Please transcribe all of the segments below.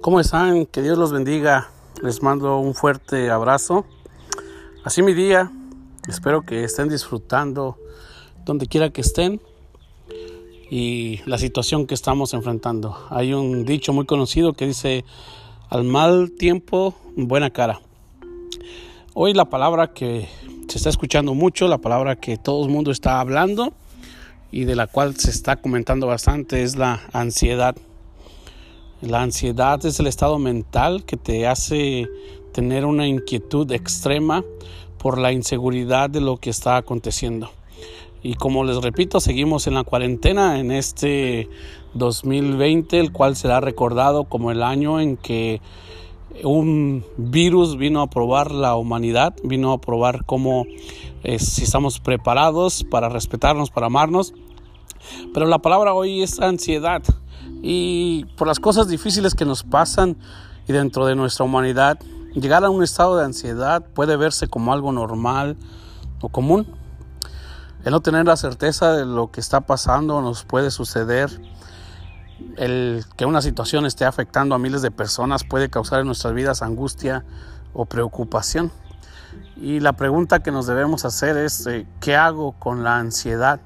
¿Cómo están? Que Dios los bendiga. Les mando un fuerte abrazo. Así mi día. Espero que estén disfrutando donde quiera que estén y la situación que estamos enfrentando. Hay un dicho muy conocido que dice, al mal tiempo, buena cara. Hoy la palabra que se está escuchando mucho, la palabra que todo el mundo está hablando y de la cual se está comentando bastante es la ansiedad. La ansiedad es el estado mental que te hace tener una inquietud extrema por la inseguridad de lo que está aconteciendo. Y como les repito, seguimos en la cuarentena en este 2020, el cual será recordado como el año en que un virus vino a probar la humanidad, vino a probar cómo eh, si estamos preparados para respetarnos, para amarnos. Pero la palabra hoy es ansiedad y por las cosas difíciles que nos pasan y dentro de nuestra humanidad, llegar a un estado de ansiedad puede verse como algo normal o común. El no tener la certeza de lo que está pasando nos puede suceder. El que una situación esté afectando a miles de personas puede causar en nuestras vidas angustia o preocupación. Y la pregunta que nos debemos hacer es, eh, ¿qué hago con la ansiedad?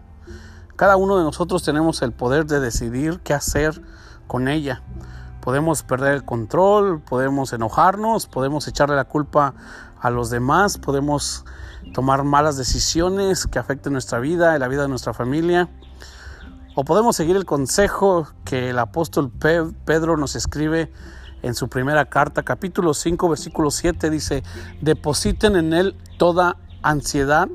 Cada uno de nosotros tenemos el poder de decidir qué hacer con ella. Podemos perder el control, podemos enojarnos, podemos echarle la culpa a los demás, podemos tomar malas decisiones que afecten nuestra vida y la vida de nuestra familia. O podemos seguir el consejo que el apóstol Pedro nos escribe en su primera carta, capítulo 5, versículo 7, dice, depositen en él toda ansiedad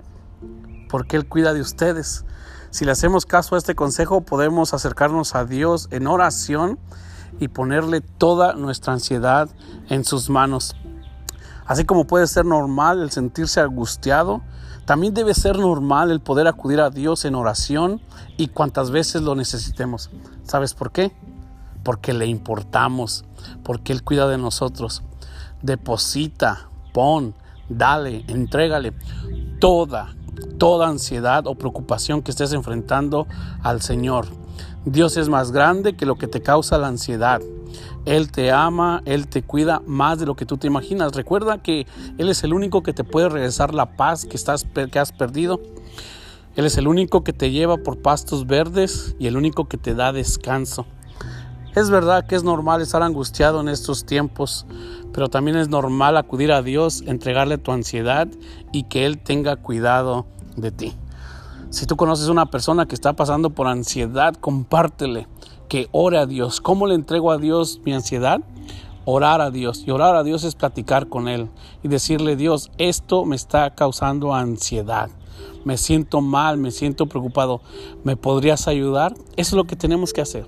porque él cuida de ustedes. Si le hacemos caso a este consejo, podemos acercarnos a Dios en oración y ponerle toda nuestra ansiedad en sus manos. Así como puede ser normal el sentirse angustiado, también debe ser normal el poder acudir a Dios en oración y cuantas veces lo necesitemos. ¿Sabes por qué? Porque le importamos, porque Él cuida de nosotros. Deposita, pon, dale, entrégale toda toda ansiedad o preocupación que estés enfrentando al Señor. Dios es más grande que lo que te causa la ansiedad. Él te ama, Él te cuida más de lo que tú te imaginas. Recuerda que Él es el único que te puede regresar la paz que, estás, que has perdido. Él es el único que te lleva por pastos verdes y el único que te da descanso. Es verdad que es normal estar angustiado en estos tiempos, pero también es normal acudir a Dios, entregarle tu ansiedad y que Él tenga cuidado de ti. Si tú conoces a una persona que está pasando por ansiedad, compártele que ore a Dios. ¿Cómo le entrego a Dios mi ansiedad? Orar a Dios. Y orar a Dios es platicar con Él y decirle, Dios, esto me está causando ansiedad. Me siento mal, me siento preocupado. ¿Me podrías ayudar? Eso es lo que tenemos que hacer.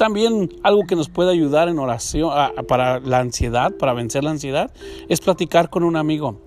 También algo que nos puede ayudar en oración para la ansiedad, para vencer la ansiedad, es platicar con un amigo.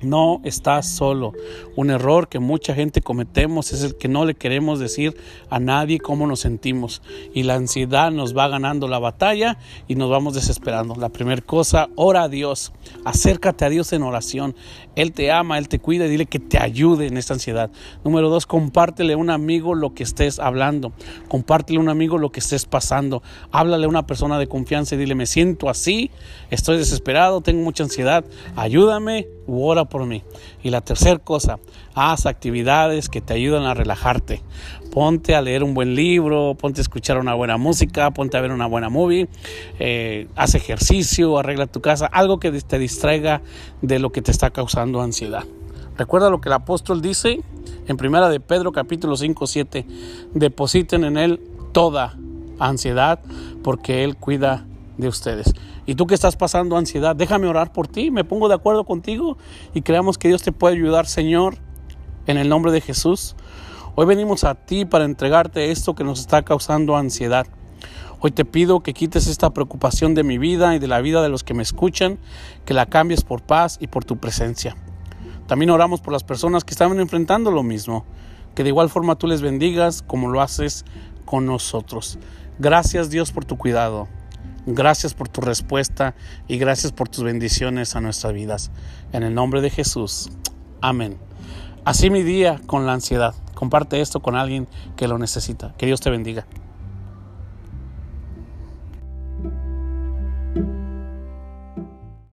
No estás solo. Un error que mucha gente cometemos es el que no le queremos decir a nadie cómo nos sentimos. Y la ansiedad nos va ganando la batalla y nos vamos desesperando. La primera cosa, ora a Dios. Acércate a Dios en oración. Él te ama, Él te cuida y dile que te ayude en esta ansiedad. Número dos, compártele a un amigo lo que estés hablando. Compártele a un amigo lo que estés pasando. Háblale a una persona de confianza y dile, me siento así, estoy desesperado, tengo mucha ansiedad. Ayúdame ora por mí. Y la tercera cosa, haz actividades que te ayudan a relajarte. Ponte a leer un buen libro, ponte a escuchar una buena música, ponte a ver una buena movie, eh, haz ejercicio, arregla tu casa, algo que te distraiga de lo que te está causando ansiedad. Recuerda lo que el apóstol dice en primera de Pedro capítulo 5, 7, depositen en él toda ansiedad porque él cuida de ustedes. Y tú que estás pasando ansiedad, déjame orar por ti, me pongo de acuerdo contigo y creamos que Dios te puede ayudar, Señor, en el nombre de Jesús. Hoy venimos a ti para entregarte esto que nos está causando ansiedad. Hoy te pido que quites esta preocupación de mi vida y de la vida de los que me escuchan, que la cambies por paz y por tu presencia. También oramos por las personas que están enfrentando lo mismo, que de igual forma tú les bendigas como lo haces con nosotros. Gracias Dios por tu cuidado. Gracias por tu respuesta y gracias por tus bendiciones a nuestras vidas. En el nombre de Jesús. Amén. Así mi día con la ansiedad. Comparte esto con alguien que lo necesita. Que Dios te bendiga.